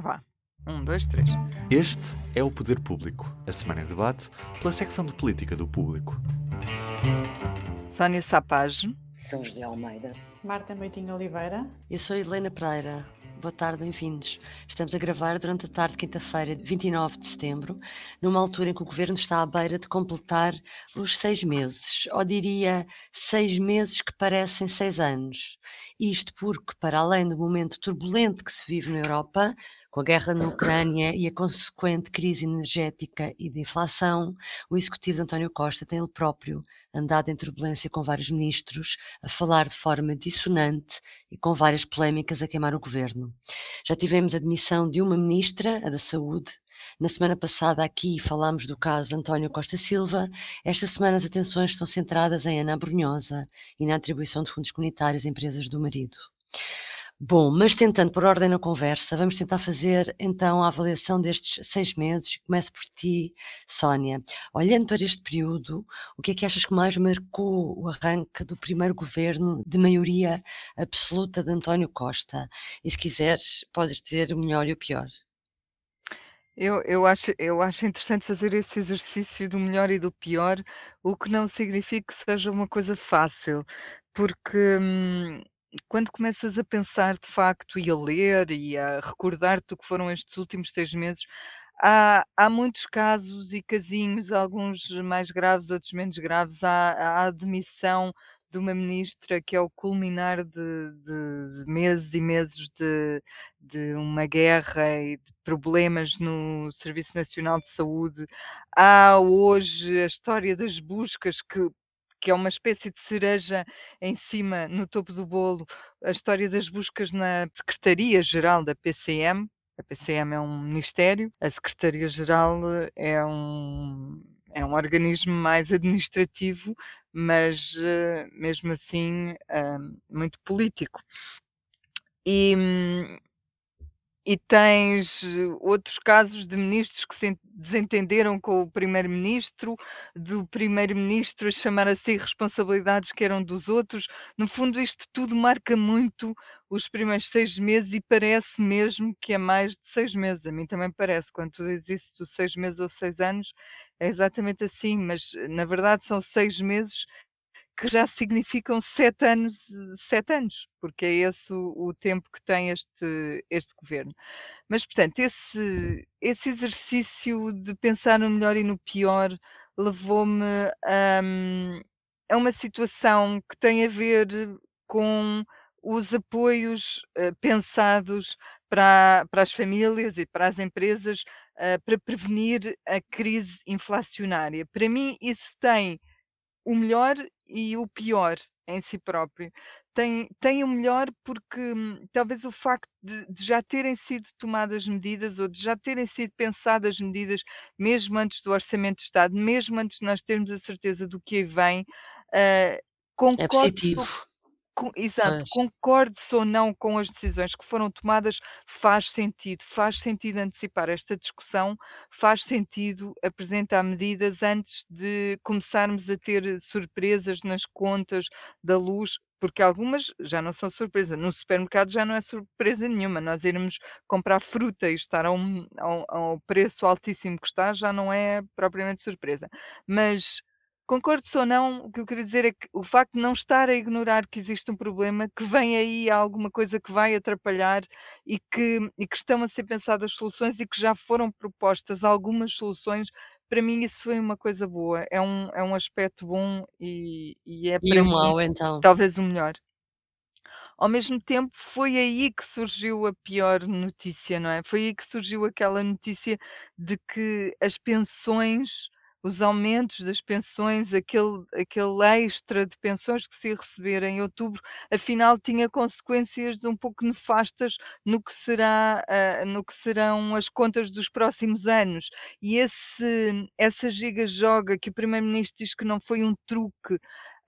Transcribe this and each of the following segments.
Vá. Um, dois, três. Este é o Poder Público, a semana em debate pela secção de política do público. Sónia Sapage. São José Almeida. Marta Moitinho Oliveira. Eu sou Helena Pereira. Boa tarde, bem-vindos. Estamos a gravar durante a tarde de quinta-feira, 29 de setembro, numa altura em que o governo está à beira de completar os seis meses, ou diria seis meses que parecem seis anos. Isto porque, para além do momento turbulento que se vive na Europa, com a guerra na Ucrânia e a consequente crise energética e de inflação, o executivo de António Costa tem ele próprio andado em turbulência com vários ministros, a falar de forma dissonante e com várias polémicas a queimar o governo. Já tivemos a demissão de uma ministra, a da Saúde. Na semana passada aqui falámos do caso António Costa Silva. Esta semana as atenções estão centradas em Ana Brunhosa e na atribuição de fundos comunitários a empresas do marido. Bom, mas tentando por ordem na conversa, vamos tentar fazer então a avaliação destes seis meses. Começo por ti, Sónia. Olhando para este período, o que é que achas que mais marcou o arranque do primeiro governo de maioria absoluta de António Costa? E se quiseres, podes dizer o melhor e o pior. Eu, eu, acho, eu acho interessante fazer esse exercício do melhor e do pior, o que não significa que seja uma coisa fácil, porque. Hum, quando começas a pensar de facto e a ler e a recordar-te do que foram estes últimos seis meses, há, há muitos casos e casinhos, alguns mais graves, outros menos graves. Há, há a admissão de uma ministra que é o culminar de, de- meses e meses de, de uma guerra e de problemas no Serviço Nacional de Saúde. Há hoje a história das buscas que que é uma espécie de cereja em cima, no topo do bolo, a história das buscas na Secretaria-Geral da PCM. A PCM é um ministério, a Secretaria-Geral é um, é um organismo mais administrativo, mas uh, mesmo assim uh, muito político. E, hum, e tens eh, outros casos de ministros que se desentenderam com o primeiro-ministro, do primeiro-ministro a chamar a si responsabilidades que eram dos outros. No fundo, isto tudo marca muito os primeiros seis meses e parece mesmo que é mais de seis meses. A mim também parece, quando tu dizes isso dos seis meses ou seis anos, é exatamente assim, mas na verdade são seis meses que já significam sete anos, sete anos, porque é esse o, o tempo que tem este, este governo. Mas, portanto, esse, esse exercício de pensar no melhor e no pior levou-me a, a uma situação que tem a ver com os apoios uh, pensados para, para as famílias e para as empresas uh, para prevenir a crise inflacionária. Para mim, isso tem o melhor e o pior em si próprio. Tem, tem o melhor porque hum, talvez o facto de, de, já terem sido tomadas medidas ou de já terem sido pensadas medidas, mesmo antes do Orçamento de Estado, mesmo antes de nós termos a certeza do que aí vem, uh, concordo, é positivo com, exato, concorde-se ou não com as decisões que foram tomadas, faz sentido. Faz sentido antecipar esta discussão, faz sentido apresentar medidas antes de começarmos a ter surpresas nas contas da luz, porque algumas já não são surpresa. No supermercado já não é surpresa nenhuma. Nós irmos comprar fruta e estar a um, a um, a um preço altíssimo que está já não é propriamente surpresa. Mas Concordo ou não, o que eu queria dizer é que o facto de não estar a ignorar que existe um problema, que vem aí alguma coisa que vai atrapalhar e que, e que estão a ser pensadas soluções e que já foram propostas algumas soluções, para mim isso foi uma coisa boa. É um, é um aspecto bom e, e é E para o mim mau, então? talvez o melhor. Ao mesmo tempo, foi aí que surgiu a pior notícia, não é? Foi aí que surgiu aquela notícia de que as pensões os aumentos das pensões, aquele, aquele extra de pensões que se ia receber em outubro, afinal tinha consequências um pouco nefastas no que, será, uh, no que serão as contas dos próximos anos. E esse, essa giga-joga que o Primeiro-Ministro diz que não foi um truque,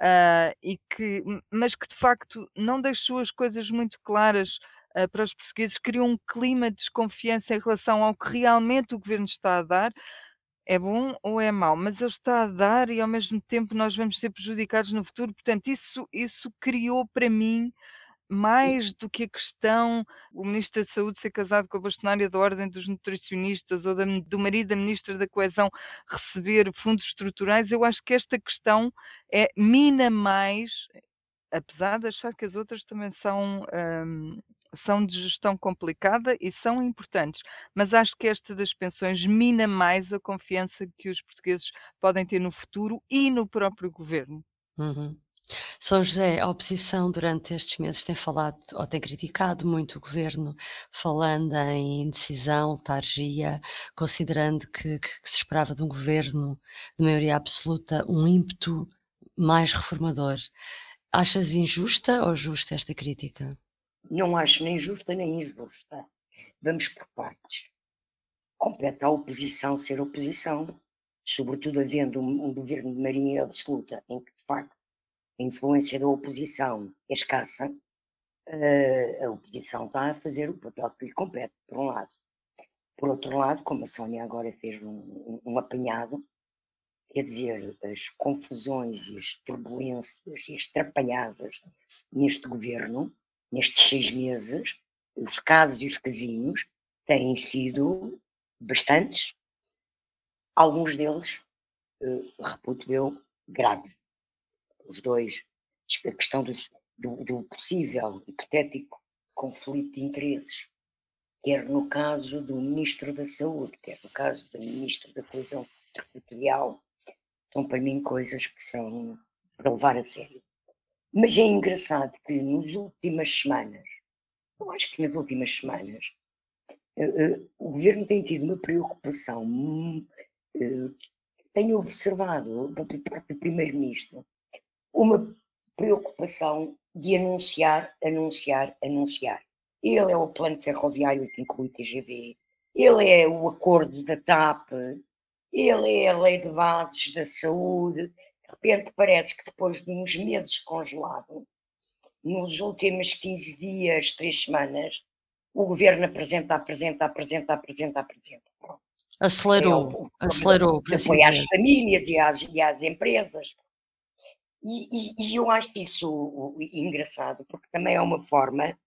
uh, e que, mas que de facto não deixou as coisas muito claras. Uh, para os portugueses, criou um clima de desconfiança em relação ao que realmente o governo está a dar, é bom ou é mau, mas ele está a dar e ao mesmo tempo nós vamos ser prejudicados no futuro. Portanto, isso, isso criou para mim mais do que a questão, o Ministro da Saúde ser casado com a bastonária da Ordem dos Nutricionistas ou da do marido da Ministra da Coesão receber fundos estruturais, eu acho que esta questão é mina mais, apesar de achar que as outras também são, hum, são de gestão complicada e são importantes, mas acho que esta das pensões mina mais a confiança que os portugueses podem ter no futuro e no próprio governo. Uhum. São José, a oposição durante estes meses tem falado ou tem criticado muito o governo, falando em indecisão, letargia, considerando que, que- se esperava de um governo de maioria absoluta um ímpeto mais reformador. Achas injusta ou justa esta crítica? Não acho nem justa nem injusta. Vamos por partes. Compete à oposição ser oposição, sobretudo havendo um, um governo de maioria absoluta, em que, de facto, a influência da oposição é escassa, eh, a oposição está a fazer o papel que lhe compete, por um lado. Por outro lado, como a Sónia agora fez um- um apanhado, quer dizer, as confusões e as turbulências e as trapalhadas neste governo, nestes seis meses, os casos e os casinhos têm sido bastantes, alguns deles, eh, reputo eu, graves. Os dois, a questão dos- do, do possível, hipotético conflito de interesses, quer no caso do Ministro da Saúde, quer no caso da Ministra da Coesão Territorial, são para mim coisas que são para levar a sério. Mas é engraçado que nas últimas semanas, eu acho que nas últimas semanas, eh, eh, o governo tem tido uma preocupação, eh, tenho observado por parte do primeiro-ministro, uma preocupação de anunciar, anunciar, anunciar. Ele é o plano ferroviário que inclui TGV, ele é o acordo da TAP, ele é a lei de bases da saúde. Repente parece que depois de uns meses congelado, nos últimos 15 dias, três semanas, o governo apresenta, apresenta, apresenta, apresenta, apresenta. Pronto. É Acelerou, acelerou, apoio às famílias e às, e às empresas. E, e- e eu acho isso engraçado, porque também é uma forma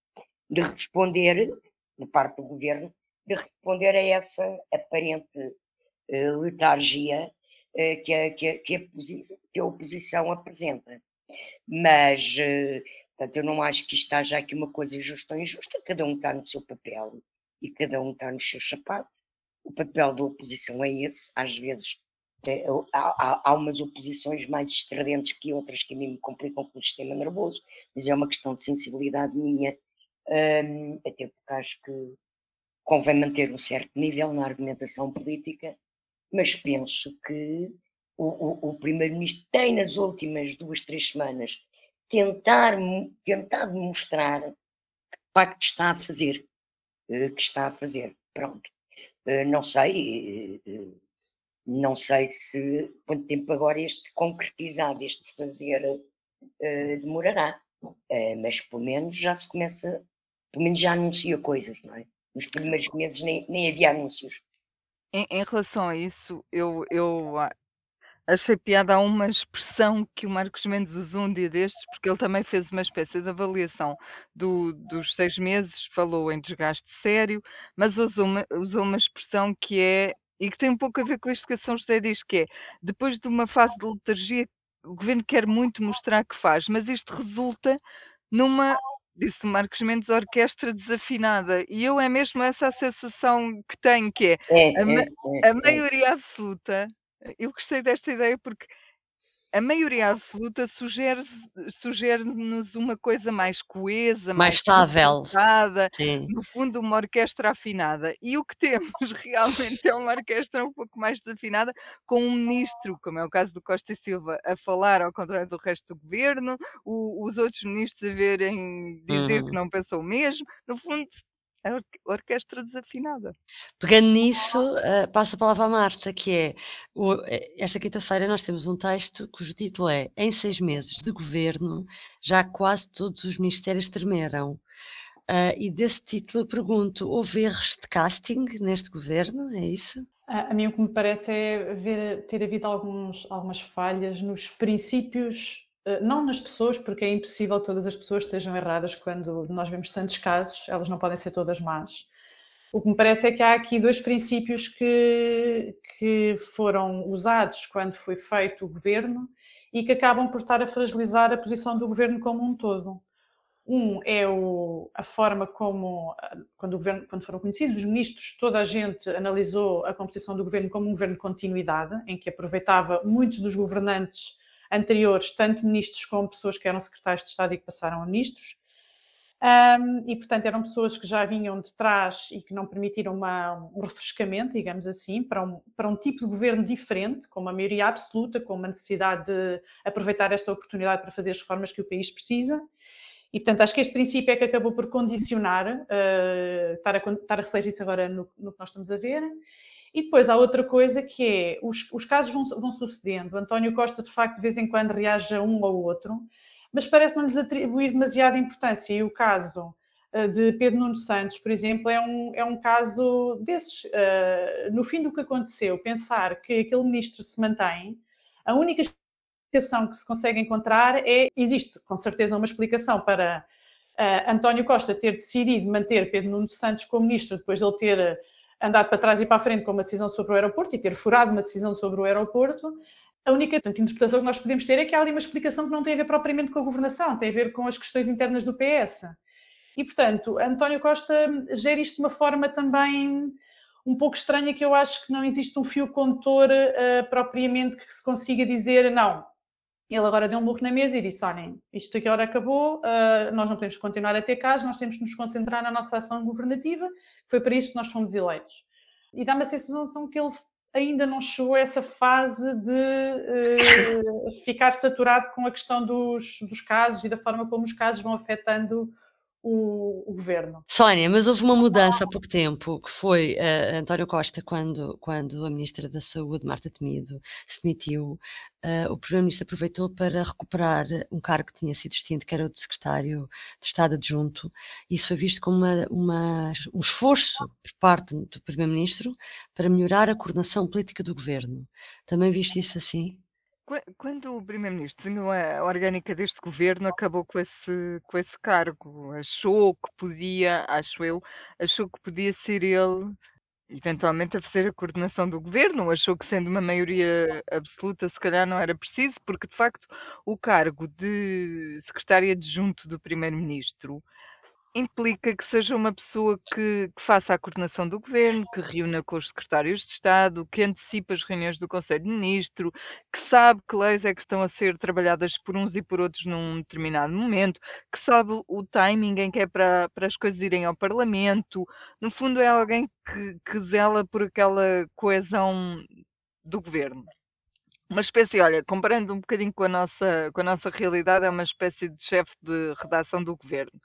de responder, de parte do governo, de responder a essa aparente eh, letargia que, a, que, a, que, a que a oposição apresenta. Mas, eh, portanto, eu não acho que isto haja aqui uma coisa justa ou injusta, cada um está no seu papel e cada um está nos seus sapatos. O papel da oposição é esse, às vezes eh, há, há- há umas oposições mais estridentes que outras que a mim me complicam com o sistema nervoso, mas é uma questão de sensibilidade minha, hum, até porque acho que convém manter um certo nível na argumentação política, mas penso que o, o- o Primeiro-Ministro tem nas últimas duas, três semanas tentar, tentado mostrar que de facto está a fazer, eh, que está a fazer, pronto. Eh, Não sei, eh, não sei se quanto tempo agora este concretizado, este fazer demorará, mas pelo menos já se começa, pelo menos já anuncia coisas, não é? Nos primeiros meses nem, nem havia anúncios. Em em relação a isso, eu eu a achei piada uma expressão que o Marcos Mendes usou um dia destes, porque ele também fez uma espécie de avaliação do dos 6 meses, falou em desgaste sério, mas usou uma usou uma expressão que é e que tem um pouco a ver com isto que a São José diz, que é: depois de uma fase de letargia, o governo quer muito mostrar que faz, mas isto resulta numa, disse Marcos Mendes, orquestra desafinada. E eu é mesmo essa a sensação que tenho, que é É, a é, é, a é. maioria absoluta eu gostei desta ideia porque a maioria absoluta sugere sugere-nos uma coisa mais coesa, Mais mais estável. no fundo uma orquestra afinada. E o que temos realmente é uma orquestra um pouco mais desafinada, com um ministro, como é o caso do Costa e Silva, a falar ao contrário do resto do governo, o os outros ministros a verem dizer que Uhum. não pensam o mesmo. No fundo, a orque orquestra desafinada. Pegando nisso, eh, passo a palavra à Marta, que é o eh, esta quinta-feira nós temos um texto cujo título é "Em 6 meses de governo, já quase todos os ministérios tremeram". Ah, e desse título eu pergunto: houve erros de casting neste governo, é isso? A, a mim o que me parece é ver, ter havido alguns, algumas falhas nos princípios não nas pessoas, porque é impossível todas as pessoas estejam erradas quando nós vemos tantos casos, elas não podem ser todas más. O que me parece é que há aqui dois princípios que, que foram usados quando foi feito o governo e que acabam por estar a fragilizar a posição do governo como um todo. Um é o, a forma como, quando, governo, quando, foram conhecidos os ministros, toda a gente analisou a composição do governo como um governo de continuidade, em que aproveitava muitos dos governantes anteriores, tanto ministros como pessoas que eram secretários de Estado e que passaram a ministros. Um, e, portanto, eram pessoas que já vinham de trás e que não permitiram uma, um refrescamento, digamos assim, para um, para um tipo de governo diferente, com uma maioria absoluta, com uma necessidade de aproveitar esta oportunidade para fazer as reformas que o país precisa. E, portanto, acho que este princípio é que acabou por condicionar, uh, estar, a, estar a refletir-se agora no, no, que nós estamos a ver. E depois há outra coisa que é, os, os casos vão, vão sucedendo. António Costa, de facto, de vez em quando reage a um ou outro, mas parece não lhes atribuir demasiada importância. E o caso uh, de Pedro Nuno Santos, por exemplo, é um, é um caso desses. Uh, no fim do que aconteceu, pensar que aquele ministro se mantém, a única explicação que se consegue encontrar é: existe com certeza uma explicação para uh, António Costa ter decidido manter Pedro Nuno Santos como ministro depois de ele ter andado para trás e para a frente com uma decisão sobre o aeroporto e ter furado uma decisão sobre o aeroporto, a única portanto, interpretação que nós podemos ter é que há ali uma explicação que não tem a ver propriamente com a governação, tem a ver com as questões internas do PS. E, portanto, António Costa gera isto de uma forma também um pouco estranha, que eu acho que não existe um fio condutor uh, propriamente que se consiga dizer, não, ele agora deu um burro na mesa e disse, olhem, isto aqui hora acabou, uh, nós não podemos continuar a ter casos, nós temos que nos concentrar na nossa ação governativa, foi para isso que nós fomos eleitos. E dá-me a sensação que ele ainda não chegou a essa fase de uh, ficar saturado com a questão dos, dos casos e da forma como os casos vão afetando o, o, governo. Sónia, mas houve uma mudança há pouco tempo, que foi uh, António Costa, quando, quando a Ministra da Saúde, Marta Temido, se demitiu, uh, o Primeiro-Ministro aproveitou para recuperar um cargo que tinha sido extinto, que era o de Secretário de Estado Adjunto. Isso foi visto como uma, uma, um esforço por parte do Primeiro-Ministro para melhorar a coordenação política do governo. Também viste isso assim? Quando o primeiro-ministro desenhou a orgânica deste governo, acabou com esse com esse cargo. Achou que podia, acho eu, achou que podia ser ele, eventualmente, a fazer a coordenação do governo, achou que sendo uma maioria absoluta, se calhar não era preciso, porque de facto o cargo de secretário adjunto do primeiro-ministro implica que seja uma pessoa que, que, faça a coordenação do governo, que reúna com os secretários de Estado, que antecipe as reuniões do Conselho de Ministro, que sabe que leis é que estão a ser trabalhadas por uns e por outros num determinado momento, que sabe o timing em que é para, para as coisas irem ao Parlamento. No fundo, é alguém que, que zela por aquela coesão do governo uma espécie, olha, comparando um bocadinho com a nossa, com a nossa realidade, é uma espécie de chefe de redação do governo.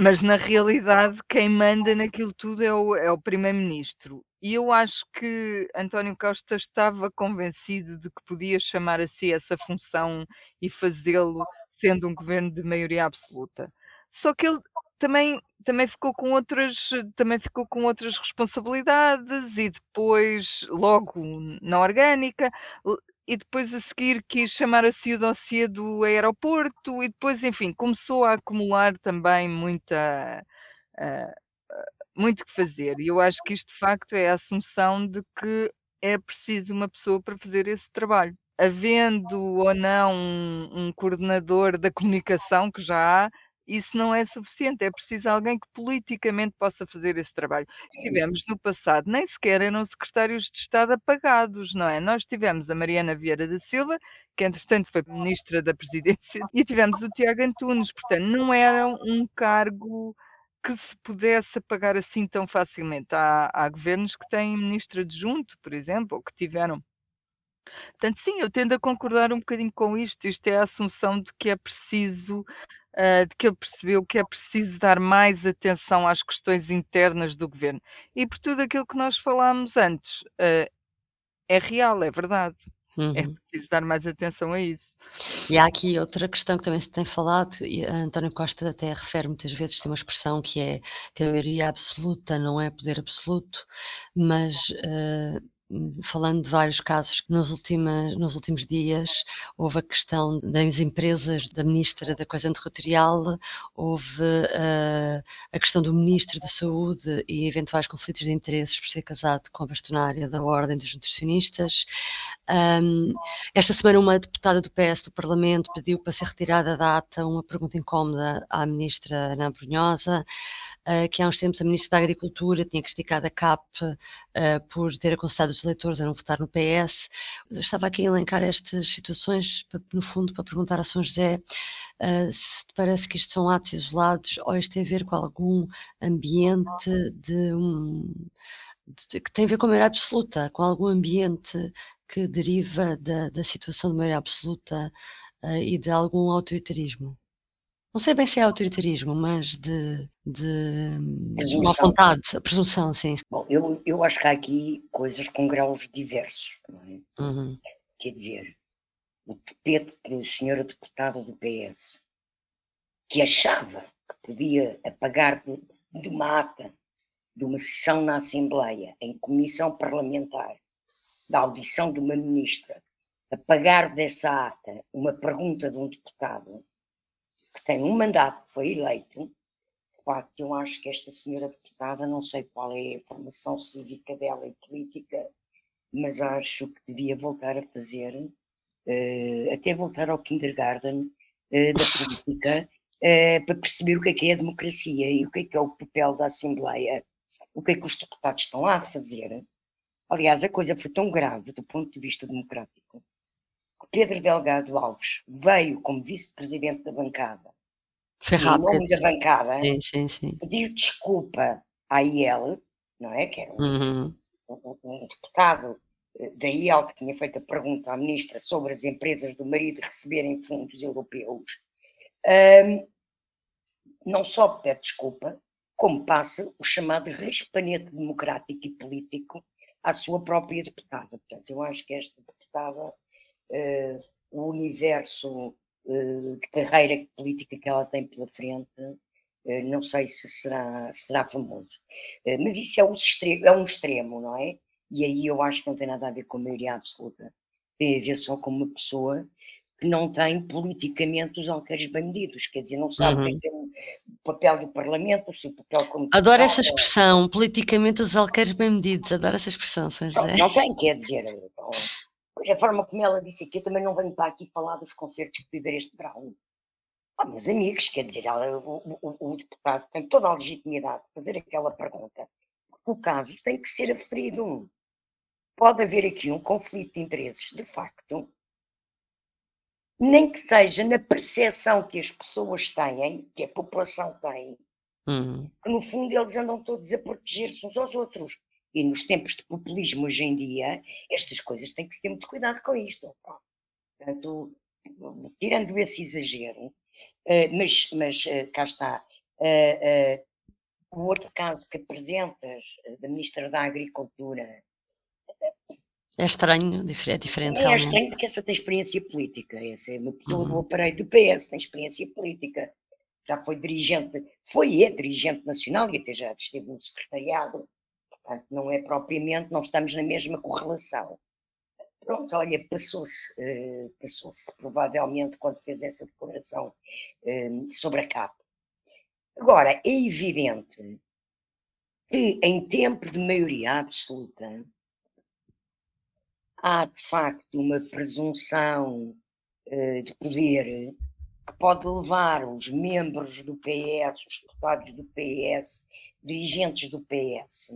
Mas na realidade quem manda naquilo tudo é o é o primeiro-ministro. E eu acho que António Costa estava convencido de que podia chamar a si essa função e fazê-lo sendo um governo de maioria absoluta. Só que ele também também ficou com outras também ficou com outras responsabilidades e depois, logo na orgânica, e depois a seguir quis chamar a dossiê do aeroporto e depois, enfim, começou a acumular também muita, uh, muito que fazer. E eu acho que isto de facto é a assunção de que é preciso uma pessoa para fazer esse trabalho. Havendo ou não um, um coordenador da comunicação, que já há, isso não é suficiente, é preciso alguém que politicamente possa fazer esse trabalho. Tivemos no passado, nem sequer eram secretários de Estado apagados, não é? Nós tivemos a Mariana Vieira da Silva, que entretanto foi ministra da Presidência, e tivemos o Tiago Antunes, portanto, não era um cargo que se pudesse apagar assim tão facilmente. Há, há governos que têm ministro adjunto, por exemplo, ou que tiveram. Portanto, sim, eu tendo a concordar um bocadinho com isto. Isto é a assunção de que é preciso uh, de que ele percebeu que é preciso dar mais atenção às questões internas do governo. E por tudo aquilo que nós falámos antes, uh, é real, é verdade. É uhum. É preciso dar mais atenção a isso. E há aqui outra questão que também se tem falado, e António Costa até refere muitas vezes, tem uma expressão que é que a maioria absoluta não é poder absoluto, mas uh, falando de vários casos nos, nos últimos dias houve a questão das empresas, da Ministra da Coesão Territorial, houve uh, a questão do Ministro da Saúde e eventuais conflitos de interesses por ser casado com a bastonária da Ordem dos Nutricionistas. Um, esta semana uma deputada do PS do Parlamento pediu para ser retirada da ata uma pergunta incómoda à Ministra Ana Brunhosa. Uh, que há uns tempos a Ministra da Agricultura tinha criticado a CAP uh, por ter aconselhado os eleitores a não votar no PS. Eu estava aqui a elencar estas situações, no fundo, para perguntar a São José uh, se parece que isto são atos isolados ou isto tem a ver com algum ambiente de um. De, que tem a ver com a maioria absoluta, com algum ambiente que deriva da, da situação de maioria absoluta e de algum autoritarismo. Não sei bem se é autoritarismo, mas de, de má vontade, a presunção, sim. Bom, eu, eu acho que há aqui coisas com graus diversos, não é? Uhum. Quer dizer, o tapete da senhora deputada do PS, que achava que podia apagar de uma ata de uma sessão na Assembleia, em comissão parlamentar, da audição de uma ministra, apagar dessa ata uma pergunta de um deputado, que tem um mandato, foi eleito, de facto, eu acho que esta senhora deputada, não sei qual é a formação cívica dela e política, mas acho que devia voltar a fazer, uh, até voltar ao kindergarten uh, da política, uh, para perceber o que é que é a democracia e o que é que é o papel da Assembleia, o que é que os deputados estão lá a fazer. Aliás, a coisa foi tão grave do ponto de vista democrático Pedro Delgado Alves veio como vice-presidente da bancada, Foi rápido. em nome da bancada, Sim, sim, sim. pedir desculpa à IEL, não é? Que era um, Uhum. um- um deputado eh, da IEL que tinha feito a pergunta à ministra sobre as empresas do marido receberem fundos europeus. Ahm, não só pede desculpa, como passa o chamado raspanete democrático e político à sua própria deputada. Portanto, eu acho que esta deputada o universo uh, de carreira política que ela tem pela frente, uh, não sei se será, será famoso. mas isso é um, extremo, é um extremo, não é? E aí eu acho que não tem nada a ver com a maioria absoluta. Tem a ver só com uma pessoa que não tem politicamente os alqueires bem medidos, quer dizer, não sabe uhum. o que é, o papel do Parlamento, o seu papel como. Adoro essa expressão, politicamente os alqueires bem medidos, adoro essa expressão, São José. Não, não tem, quer dizer, então, Pois a forma como ela disse aqui, eu também não venho para aqui falar dos concertos que viver este verão. Oh, meus amigos, quer dizer, ela, o, o, o, deputado tem toda a legitimidade de fazer aquela pergunta. O caso tem que ser aferido. Pode haver aqui um conflito de interesses, de facto, nem que seja na percepção que as pessoas têm, que a população tem, uhum. que no fundo eles andam todos a proteger-se uns aos outros. E nos tempos de populismo hoje em dia, estas coisas têm que se ter muito cuidado com isto. Portanto, tirando esse exagero, uh, mas, mas uh, cá está. Uh, o outro caso que apresentas da Ministra da Agricultura. É estranho, é diferente. É, é estranho porque essa tem experiência política. Essa é uma pessoa uhum. do aparelho do PS, tem experiência política. Já foi dirigente, foi e é dirigente nacional e até já esteve no secretariado Portanto, não é propriamente, não estamos na mesma correlação. Pronto, olha, passou-se, uh, passou-se provavelmente quando fez essa declaração uh, sobre a CAP. Agora, é evidente que em tempo de maioria absoluta há de facto uma presunção uh, de poder que pode levar os membros do PS, os deputados do PS, dirigentes do PS,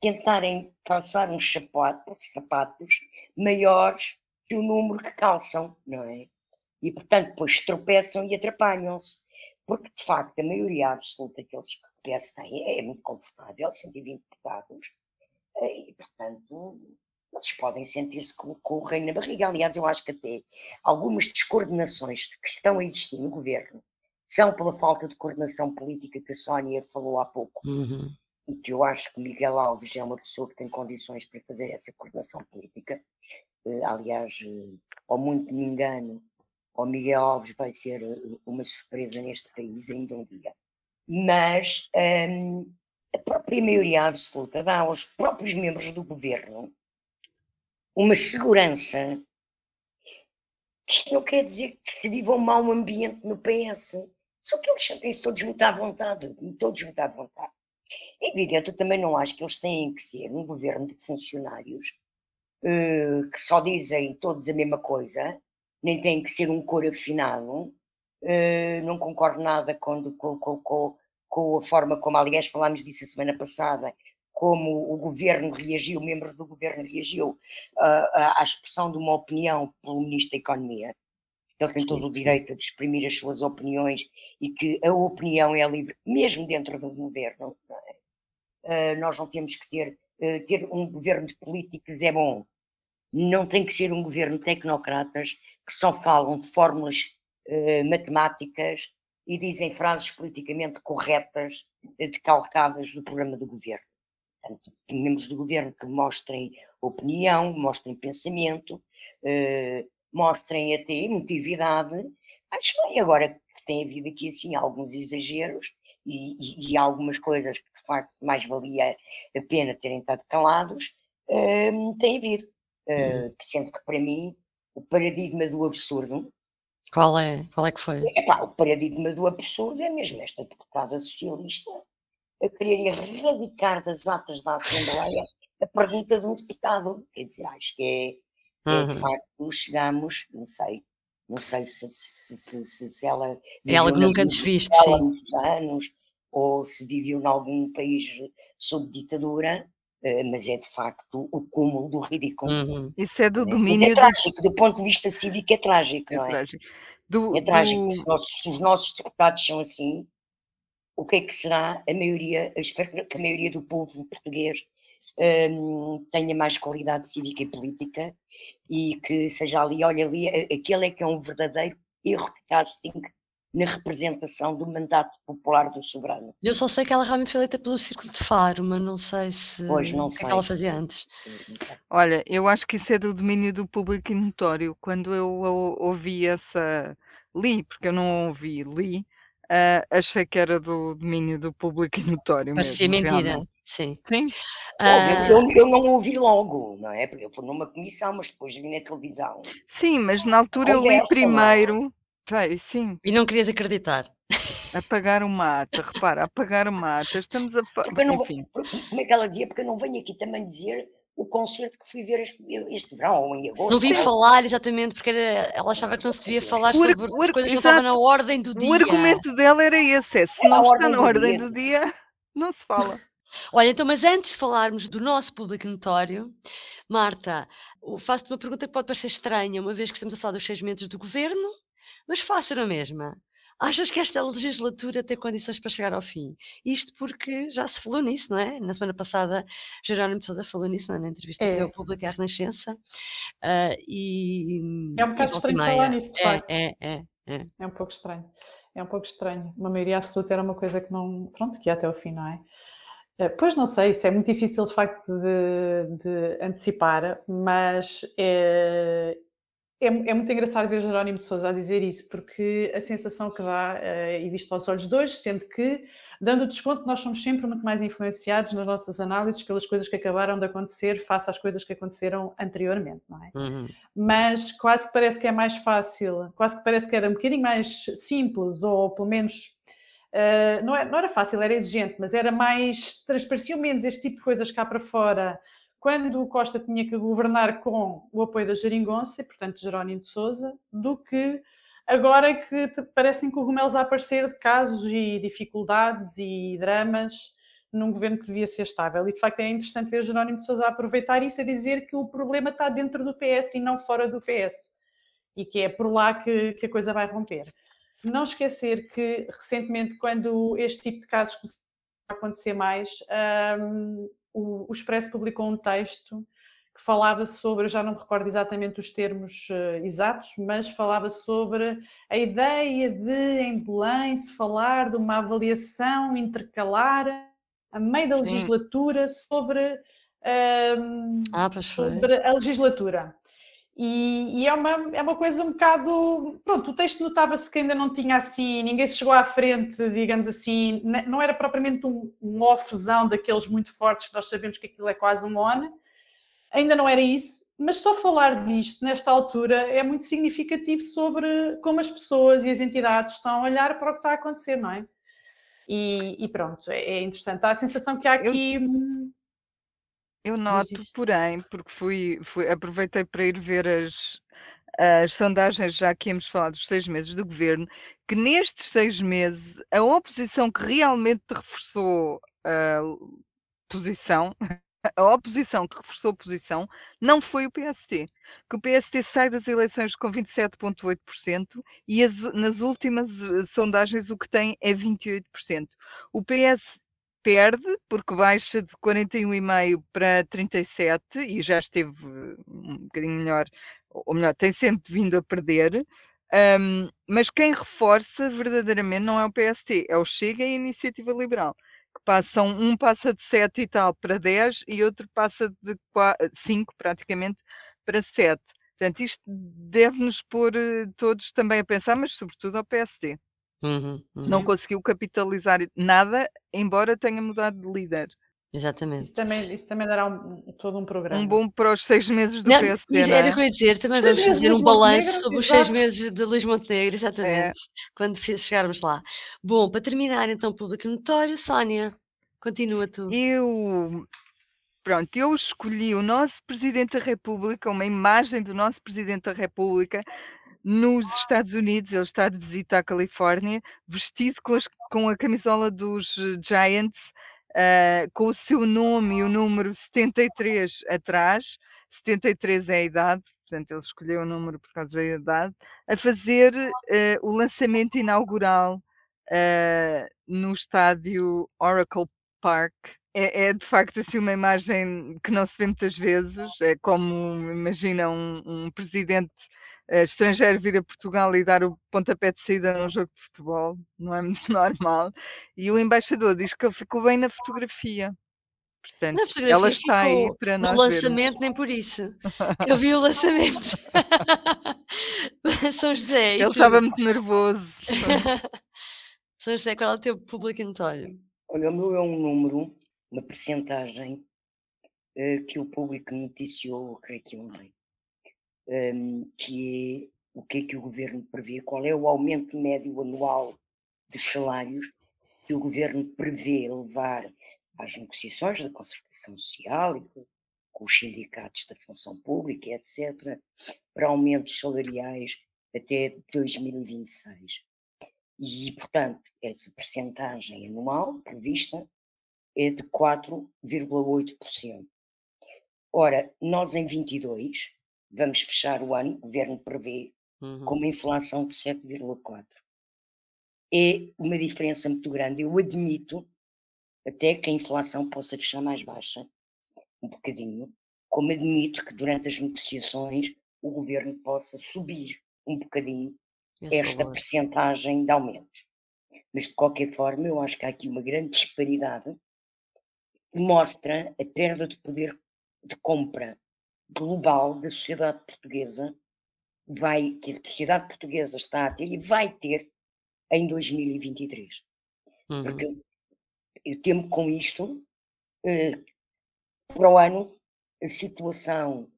tentarem calçar uns sapatos, sapatos maiores que o número que calçam, não é? E, portanto, depois tropeçam e atrapalham-se. Porque, de facto, a maioria absoluta que eles que PS têm é muito confortável, 120 deputados, e, portanto, eles podem sentir-se com, o na barriga. Aliás, eu acho que até algumas descoordenações que estão a existir no governo são pela falta de coordenação política que a Sónia falou há pouco. Uhum e que eu acho que Miguel Alves é uma pessoa que tem condições para fazer essa coordenação política. Uh, aliás, uh, ao muito me engano, o Miguel Alves vai ser uh, uma surpresa neste país ainda um dia. Mas um, a própria maioria absoluta dá aos próprios membros do governo uma segurança. Isto não quer dizer que se viva um mau ambiente no PS. Só que eles sentem-se todos muito à vontade, todos muito à vontade. É evidente, eu também não acho que eles têm que ser um governo de funcionários uh, que só dizem todos a mesma coisa, nem têm que ser um cor afinado. Uh, não concordo nada com, com, com, com, a forma como, aliás, falámos disso a semana passada, como o governo reagiu, membros do governo reagiu uh, à expressão de uma opinião pelo Ministro da Economia. Ele tem todo o direito de exprimir as suas opiniões e que a opinião é livre, mesmo dentro do governo. Uh, nós não temos que ter, uh, ter um governo de políticos, é bom. Não tem que ser um governo de tecnocratas que só falam de fórmulas uh, matemáticas e dizem frases politicamente corretas, decalcadas do programa do governo. Portanto, membros do governo que mostrem opinião, mostrem pensamento, eh, mostrem até emotividade. Acho bem, agora que tem havido aqui assim alguns exageros e, e, e algumas coisas que de facto mais valia a pena terem estado calados, eh, tem havido. Uh, sendo que para mim o paradigma do absurdo. Qual é? Qual é que foi? Epá, o paradigma do absurdo é mesmo esta deputada socialista a querer erradicar das atas da Assembleia a pergunta de um deputado. Quer dizer, acho que é, é de uhum. facto, chegamos, não sei, não sei se, se, se, se, se ela. Ela que nunca desviste, anos, ou se viveu em algum país sob ditadura, eh, mas é de facto o cúmulo do ridículo. Uhum. Isso é do domínio. Mas é trágico, do... do ponto de vista cívico é trágico, é não é? Trágico. Do, é trágico, do... se, nós, se os nossos deputados são assim, o que é que será a maioria, espero que a maioria do povo português um, tenha mais qualidade cívica e política e que seja ali, olha ali, aquele é que é um verdadeiro erro de casting na representação do mandato popular do soberano. Eu só sei que ela realmente foi eleita pelo Círculo de Faro, mas não sei se pois, não o que, é que ela fazia antes. Olha, eu acho que isso é do domínio do público e notório. Quando eu ouvi essa, li, porque eu não ouvi, li, Uh, achei que era do domínio do público e notório Parecia mesmo, mentira, realmente. sim. Sim. Uh... Eu, eu, não ouvi logo, não é? Porque eu fui numa comissão, mas depois vi na televisão. Sim, mas na altura Conversa, eu li primeiro. Vai, sim. E não querias acreditar. Apagar uma ata, repara, apagar uma ata. Estamos a. Enfim. como é que ela dizia? Porque eu não venho aqui também dizer o concerto que fui ver este, este verão, ou em agosto. Não vi falar exatamente, porque era, ela achava que não se devia falar o, sobre o, as coisas que não estavam na ordem do dia. O argumento dela era esse: é, se é não está na ordem do dia, não se fala. Olha, então, mas antes de falarmos do nosso público notório, Marta, faço-te uma pergunta que pode parecer estranha, uma vez que estamos a falar dos seis meses do governo, mas faço na mesma. Achas que esta legislatura tem condições para chegar ao fim? Isto porque já se falou nisso, não é? Na semana passada, Jerónimo de Sousa falou nisso na entrevista é. que deu pública à Renascença. Uh, e, é um bocado estranho falar nisso, de é, facto. É, é, é. É um pouco estranho. É um pouco estranho. Uma maioria absoluta era uma coisa que não. Pronto, que ia até o fim, não é? Uh, pois não sei, isso é muito difícil de facto de, de antecipar, mas é, é, é, muito engraçado ver Jerónimo de Sousa a dizer isso, porque a sensação que dá, uh, e visto aos olhos de hoje, sendo que, dando o desconto, nós somos sempre muito mais influenciados nas nossas análises pelas coisas que acabaram de acontecer face às coisas que aconteceram anteriormente, não é? Uhum. Mas quase que parece que é mais fácil, quase que parece que era um bocadinho mais simples, ou pelo menos. Uh, não, é, não era fácil, era exigente, mas era mais. transparecia menos este tipo de coisas cá para fora quando o Costa tinha que governar com o apoio da Jeringonça, portanto Jerónimo de Sousa, do que agora que parecem cogumelos a aparecer de casos e dificuldades e dramas num governo que devia ser estável. E de facto é interessante ver Jerónimo de Sousa aproveitar isso a dizer que o problema está dentro do PS e não fora do PS. E que é por lá que, que a coisa vai romper. Não esquecer que recentemente, quando este tipo de casos começaram a acontecer mais, hum, o, o Expresso publicou um texto que falava sobre, eu já não me recordo exatamente os termos uh, exatos, mas falava sobre a ideia de, em Belém, se falar de uma avaliação intercalar a meio da legislatura sobre, uh, ah, sobre a legislatura. E, e, é, uma, é uma coisa um bocado. Pronto, o texto notava-se que ainda não tinha assim, ninguém se chegou à frente, digamos assim, não era propriamente um, um offzão daqueles muito fortes que nós sabemos que aquilo é quase um on, ainda não era isso, mas só falar disto nesta altura é muito significativo sobre como as pessoas e as entidades estão a olhar para o que está a acontecer, não é? E, e pronto, é, é interessante. Há a sensação que há aqui. Eu hum, eu noto, porém, porque fui, fui, aproveitei para ir ver as, as sondagens, já que íamos falar dos seis meses do governo, que nestes seis meses a oposição que realmente reforçou a posição, a oposição que reforçou a posição, não foi o PST. Que o PST sai das eleições com 27,8% e as, nas últimas eh, sondagens o que tem é 28%. O PS perde, porque baixa de 41,5 para 37 e já esteve um bocadinho melhor, ou melhor, tem sempre vindo a perder. Um, mas quem reforça verdadeiramente não é o PST, é o Chega e a Iniciativa Liberal, que passam, um passa de 7 e tal para 10 e outro passa de 4, 5 praticamente para 7. Portanto, isto deve-nos pôr eh, todos também a pensar, mas sobretudo ao PSD. Uhum, Não uhum. conseguiu capitalizar nada, embora tenha mudado de líder. Isso Exatamente. também, isso também dará um- todo um programa. Um bom para os seis meses do Não, PSD, isso não era é? o que eu ia dizer, também Os vamos fazer um balanço sobre os seis meses de Luís Montenegro, É. exatamente, quando fe- chegarmos lá. Bom, para terminar então, público notório, Sónia, continua tu. Eu, pronto, eu escolhi o nosso Presidente da República, uma imagem do nosso Presidente da República nos Estados Unidos, ele está de visita à Califórnia, vestido com, as- com a camisola dos eh, Giants, ah, com o seu nome e o número 73 atrás, 73 é a idade, portanto ele escolheu o número por causa da idade, a fazer eh, o lançamento inaugural ah, no estádio Oracle Park. É, é, de facto assim uma imagem que não se vê muitas vezes, é como imagina um, um presidente estrangeiro vir a Portugal e dar o pontapé de saída num jogo de futebol, não é muito normal. E o embaixador diz que ele ficou bem na fotografia. Portanto, Na ela fotografia está aí para no nós vermos. lançamento nem por isso, eu vi o lançamento. São José, Ele tu? estava muito nervoso. São José, qual é o teu público notório? Olha, o meu é um número, uma percentagem eh, que o público noticiou, creio que ontem, ehm, que é o que é que o governo prevê, qual é o aumento médio anual dos salários que o governo prevê levar às negociações da concertação social e com os sindicatos da função pública, etc., para aumentos salariais até 2026. E, portanto, essa percentagem anual prevista é de 4,8%. Ora, nós em 22 vamos fechar o ano, o governo prevê, Uhum. com uma inflação de 7,4%. É uma diferença muito grande. Eu admito até que a inflação possa fechar mais baixa, um bocadinho, como admito que durante as negociações o governo possa subir um bocadinho Esse esta valor. percentagem de aumentos. Mas de qualquer forma, eu acho que há aqui uma grande disparidade que mostra a perda de poder de compra global da sociedade portuguesa, vai, que a sociedade portuguesa está a ter e vai ter em 2023. Uhum. Porque eu, eu temo com isto, eh, para o ano, a situação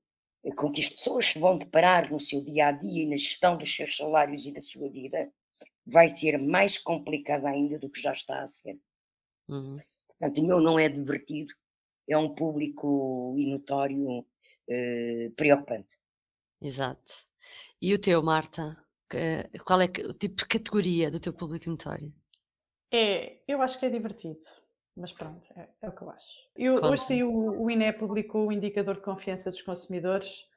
eh, com que as pessoas se vão deparar no seu dia a dia e na gestão dos seus salários e da sua vida vai ser mais complicada ainda do que já está a ser. Uhum. Portanto, o meu não é divertido, é um público e notório eh, preocupante. Exato. E o teu, Marta? Qual é o tipo de categoria do teu público notório? É, eu acho que é divertido, mas pronto, é, é o que eu acho. Eu, Conta. hoje saiu, o o INE publicou o indicador de confiança dos consumidores,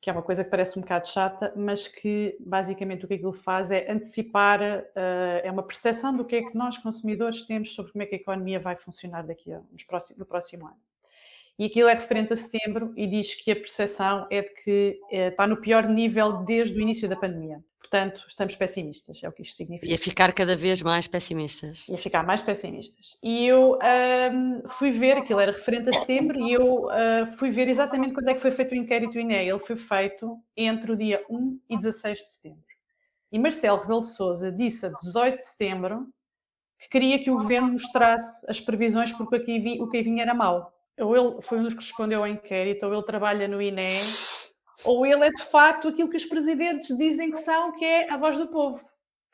que é uma coisa que parece um bocado chata, mas que basicamente o que aquilo faz é antecipar, eh, é uma percepção do que é que nós consumidores temos sobre como é que a economia vai funcionar daqui a, nos próximos, no próximo ano. E aquilo é referente a setembro e diz que a percepção é de que eh, está no pior nível desde o início da pandemia. Portanto, estamos pessimistas, é o que isto significa. E a ficar cada vez mais pessimistas. E a ficar mais pessimistas. E eu fui ver, aquilo era referente a setembro, e eu ah, fui ver exatamente quando é que foi feito o inquérito INE. Ele foi feito entre o dia 1 e 16 de setembro. E Marcelo Rebelo de Sousa disse a 18 de setembro que queria que o governo mostrasse as previsões porque aí vi- o que aí vinha era mau. Ou ele foi um dos que respondeu ao inquérito, ou ele trabalha no INE, ou ele é de facto aquilo que os presidentes dizem que são, que é a voz do povo.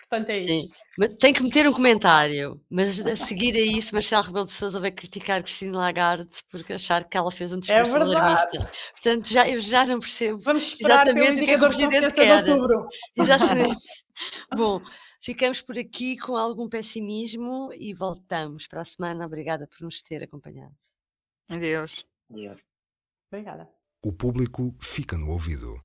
Portanto, é Sim. Mas tem que meter um comentário, mas a seguir a isso, Marcelo Rebelo de Sousa vai criticar Cristina Lagarde porque achar que ela fez um discurso É alarmista. Portanto, já, eu já não percebo Vamos esperar pelo exatamente o que é que o Presidente confiança de quer. outubro. Exatamente. Bom, ficamos por aqui com algum pessimismo e voltamos para a semana. Obrigada por nos ter acompanhado. Adeus. Deus. Obrigada. O público fica no ouvido.